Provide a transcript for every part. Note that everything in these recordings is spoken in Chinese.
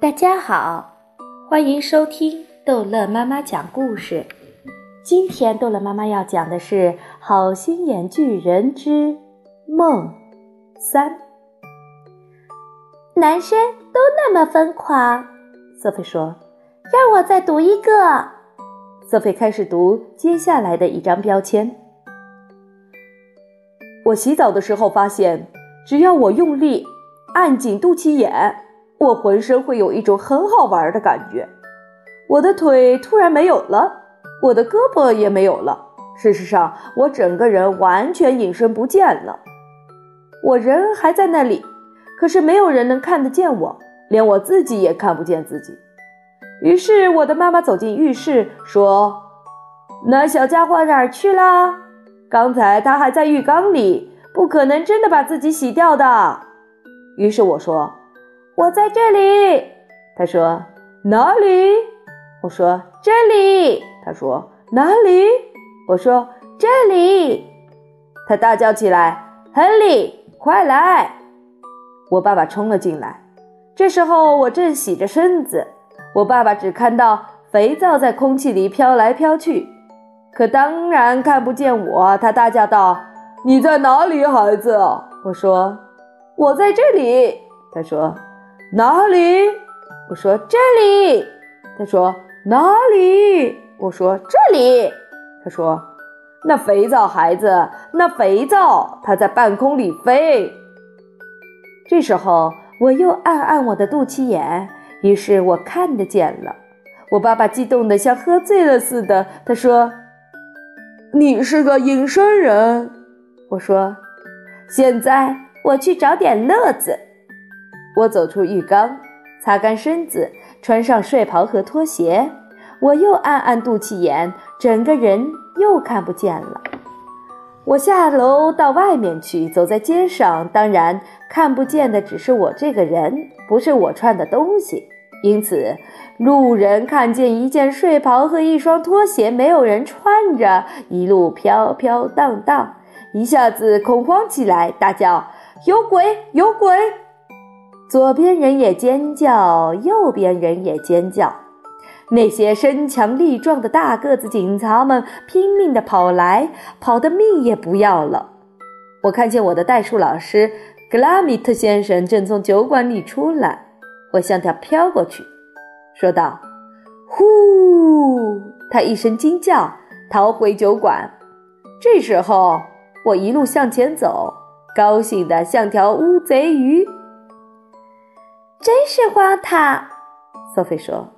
大家好，欢迎收听逗乐妈妈讲故事。今天逗乐妈妈要讲的是《好心眼巨人之梦三》。男生都那么疯狂，瑟菲说：“让我再读一个。”瑟菲开始读接下来的一张标签。我洗澡的时候发现，只要我用力按紧肚脐眼，我浑身会有一种很好玩的感觉。我的腿突然没有了，我的胳膊也没有了。事实上，我整个人完全隐身不见了。我人还在那里，可是没有人能看得见我，连我自己也看不见自己。于是，我的妈妈走进浴室，说：“那小家伙哪儿去了？”刚才他还在浴缸里，不可能真的把自己洗掉的。于是我说：“我在这里。”他说：“哪里？”我说：“这里。”他说：“哪里？”我说：“这里。”他大叫起来：“亨利，快来！”我爸爸冲了进来。这时候我正洗着身子，我爸爸只看到肥皂在空气里飘来飘去。可当然看不见我，他大叫道：“你在哪里，孩子？”我说：“我在这里。”他说：“哪里？”我说：“这里。”他说：“哪里？”我说：“这里。”他说：“那肥皂，孩子，那肥皂，它在半空里飞。”这时候我又按按我的肚脐眼，于是我看得见了。我爸爸激动得像喝醉了似的，他说。你是个隐身人，我说。现在我去找点乐子。我走出浴缸，擦干身子，穿上睡袍和拖鞋。我又按按肚脐眼，整个人又看不见了。我下楼到外面去，走在街上，当然看不见的只是我这个人，不是我穿的东西。因此，路人看见一件睡袍和一双拖鞋，没有人穿着，一路飘飘荡荡，一下子恐慌起来，大叫：“有鬼！有鬼！”左边人也尖叫，右边人也尖叫。那些身强力壮的大个子警察们拼命地跑来，跑得命也不要了。我看见我的代数老师格拉米特先生正从酒馆里出来。我像条飘过去，说道：“呼！”他一声惊叫，逃回酒馆。这时候，我一路向前走，高兴得像条乌贼鱼。真是荒唐，索菲说。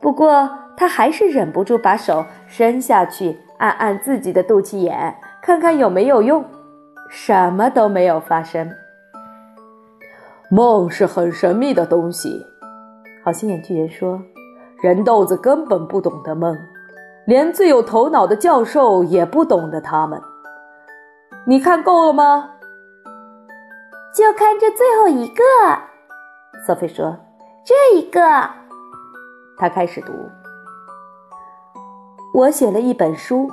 不过，他还是忍不住把手伸下去，按按自己的肚脐眼，看看有没有用。什么都没有发生。梦是很神秘的东西，好心眼巨人说：“人豆子根本不懂得梦，连最有头脑的教授也不懂得他们。你看够了吗？就看这最后一个。”索菲说：“这一个。”他开始读：“我写了一本书，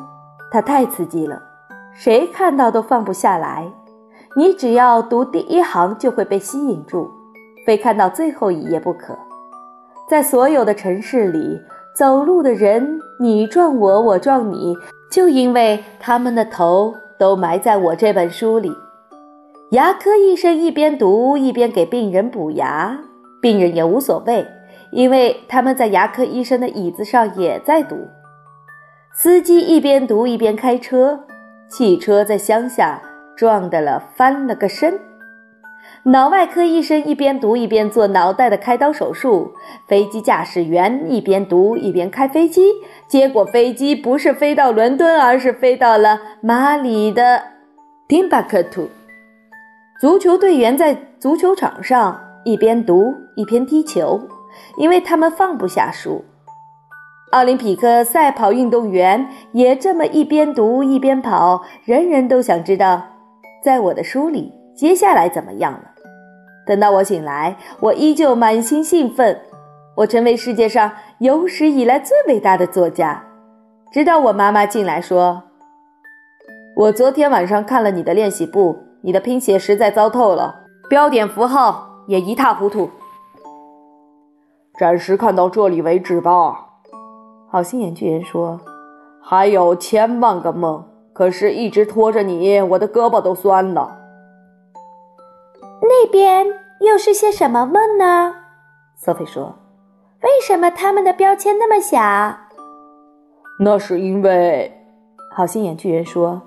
它太刺激了，谁看到都放不下来。”你只要读第一行就会被吸引住，非看到最后一页不可。在所有的城市里，走路的人你撞我，我撞你，就因为他们的头都埋在我这本书里。牙科医生一边读一边给病人补牙，病人也无所谓，因为他们在牙科医生的椅子上也在读。司机一边读一边开车，汽车在乡下。撞的了，翻了个身。脑外科医生一边读一边做脑袋的开刀手术。飞机驾驶员一边读一边开飞机，结果飞机不是飞到伦敦，而是飞到了马里的丁巴克图。足球队员在足球场上一边读一边踢球，因为他们放不下书。奥林匹克赛跑运动员也这么一边读一边跑，人人都想知道。在我的书里，接下来怎么样了？等到我醒来，我依旧满心兴奋。我成为世界上有史以来最伟大的作家。直到我妈妈进来说：“我昨天晚上看了你的练习簿，你的拼写实在糟透了，标点符号也一塌糊涂。”暂时看到这里为止吧。好心眼巨人说：“还有千万个梦，可是一直拖着你，我的胳膊都酸了。”那边又是些什么梦呢？索菲说：“为什么他们的标签那么小？”那是因为，好心眼巨人说：“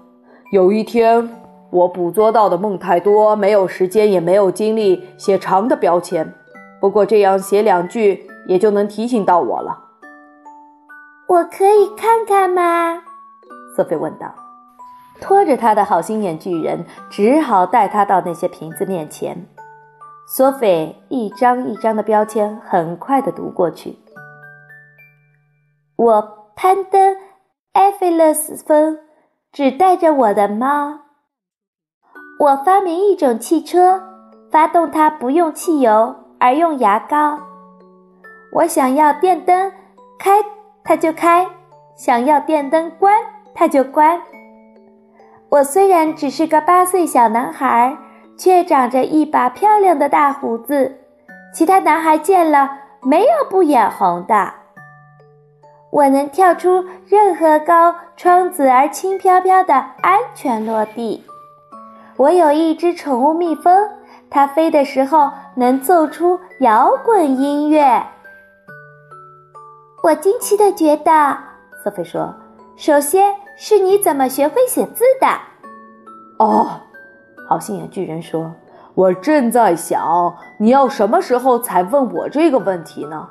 有一天，我捕捉到的梦太多，没有时间，也没有精力写长的标签。不过这样写两句，也就能提醒到我了。”我可以看看吗？瑟菲问道。拖着他的好心眼巨人只好带他到那些瓶子面前。索菲一张一张的标签很快地读过去。我攀登埃菲勒斯峰，只带着我的猫。我发明一种汽车，发动它不用汽油，而用牙膏。我想要电灯开，它就开；想要电灯关，它就关。我虽然只是个八岁小男孩，却长着一把漂亮的大胡子，其他男孩见了没有不眼红的。我能跳出任何高窗子而轻飘飘的安全落地。我有一只宠物蜜蜂，它飞的时候能奏出摇滚音乐。我惊奇的觉得，索菲说：“首先。”是你怎么学会写字的？哦，好心眼巨人说：“我正在想，你要什么时候才问我这个问题呢？”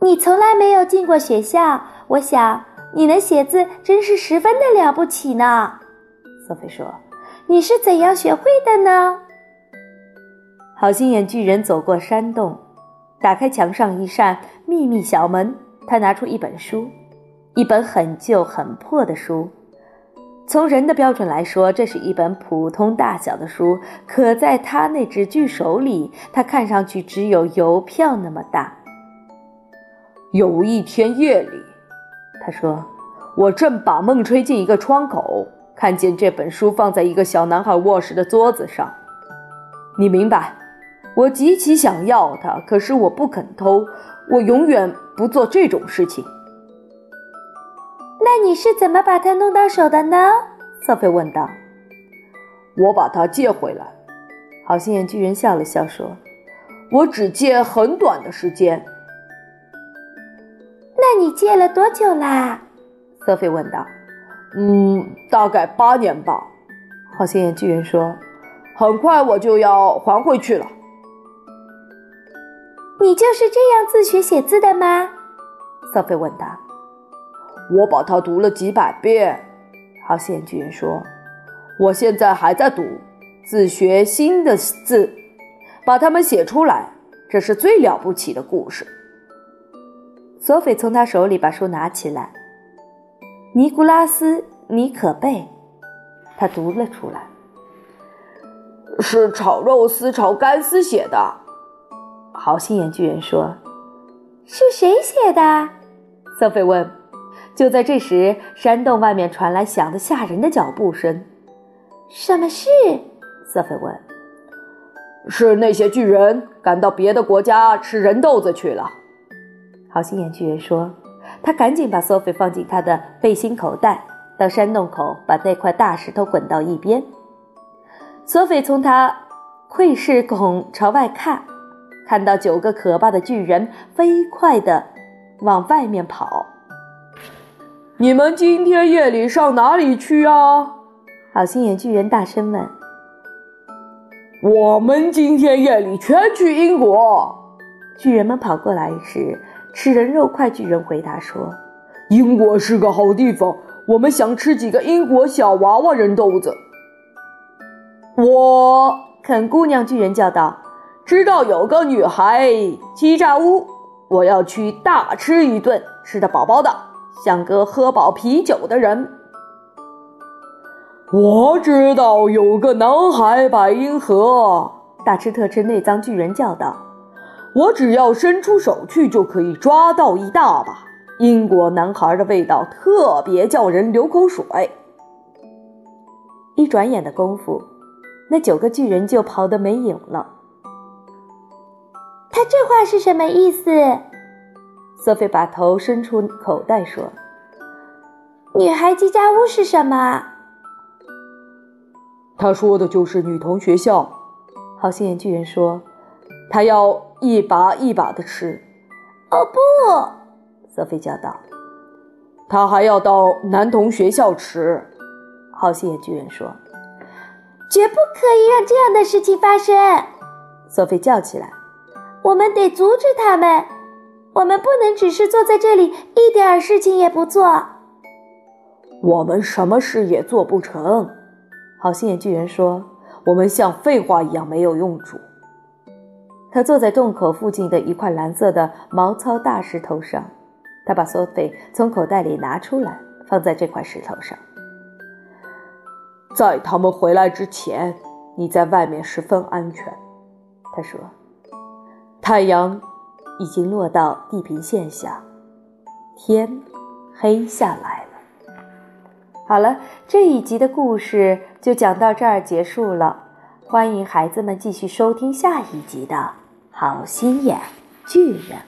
你从来没有进过学校，我想你能写字真是十分的了不起呢。”索菲说：“你是怎样学会的呢？”好心眼巨人走过山洞，打开墙上一扇秘密小门，他拿出一本书。一本很旧很破的书，从人的标准来说，这是一本普通大小的书。可在他那只巨手里，它看上去只有邮票那么大。有一天夜里，他说：“我正把梦吹进一个窗口，看见这本书放在一个小男孩卧室的桌子上。你明白，我极其想要它，可是我不肯偷。我永远不做这种事情。”那你是怎么把它弄到手的呢？瑟菲问道。我把它借回来。好心眼巨人笑了笑说：“我只借很短的时间。”那你借了多久啦？瑟菲问道。“嗯，大概八年吧。”好心眼巨人说。“很快我就要还回去了。”你就是这样自学写字的吗？索菲问道。我把它读了几百遍，好心眼巨人说：“我现在还在读，自学新的字，把它们写出来，这是最了不起的故事。”索菲从他手里把书拿起来，《尼古拉斯·尼可贝》，他读了出来：“是炒肉丝炒干丝写的。”好心眼巨人说：“是谁写的？”瑟菲问。就在这时，山洞外面传来响得吓人的脚步声。什么事？瑟菲问。是那些巨人赶到别的国家吃人豆子去了。好心眼巨人说。他赶紧把索菲放进他的背心口袋，到山洞口把那块大石头滚到一边。索菲从他窥视孔朝外看，看到九个可怕的巨人飞快地往外面跑。你们今天夜里上哪里去啊？好心眼巨人大声问。我们今天夜里全去英国。巨人们跑过来时，吃人肉快巨人回答说：“英国是个好地方，我们想吃几个英国小娃娃人豆子。”我肯姑娘巨人叫道：“知道有个女孩欺诈屋，我要去大吃一顿，吃得饱饱的。”像个喝饱啤酒的人。我知道有个男孩百英河，大吃特吃内脏巨人叫道：“我只要伸出手去，就可以抓到一大把。英国男孩的味道特别叫人流口水。”一转眼的功夫，那九个巨人就跑得没影了。他这话是什么意思？索菲把头伸出口袋说：“女孩机家屋是什么？”他说的就是女童学校。好心眼巨人说：“他要一把一把的吃。”哦不！瑟菲叫道：“他还要到男童学校吃。”好心眼巨人说：“绝不可以让这样的事情发生！”瑟菲叫起来：“我们得阻止他们！我们不能只是坐在这里，一点事情也不做。”我们什么事也做不成。好心眼巨人说：“我们像废话一样没有用处。”他坐在洞口附近的一块蓝色的毛糙大石头上，他把索菲从口袋里拿出来，放在这块石头上。在他们回来之前，你在外面十分安全。”他说。太阳已经落到地平线下，天黑下来了。好了，这一集的故事就讲到这儿结束了。欢迎孩子们继续收听下一集的《好心眼巨人》。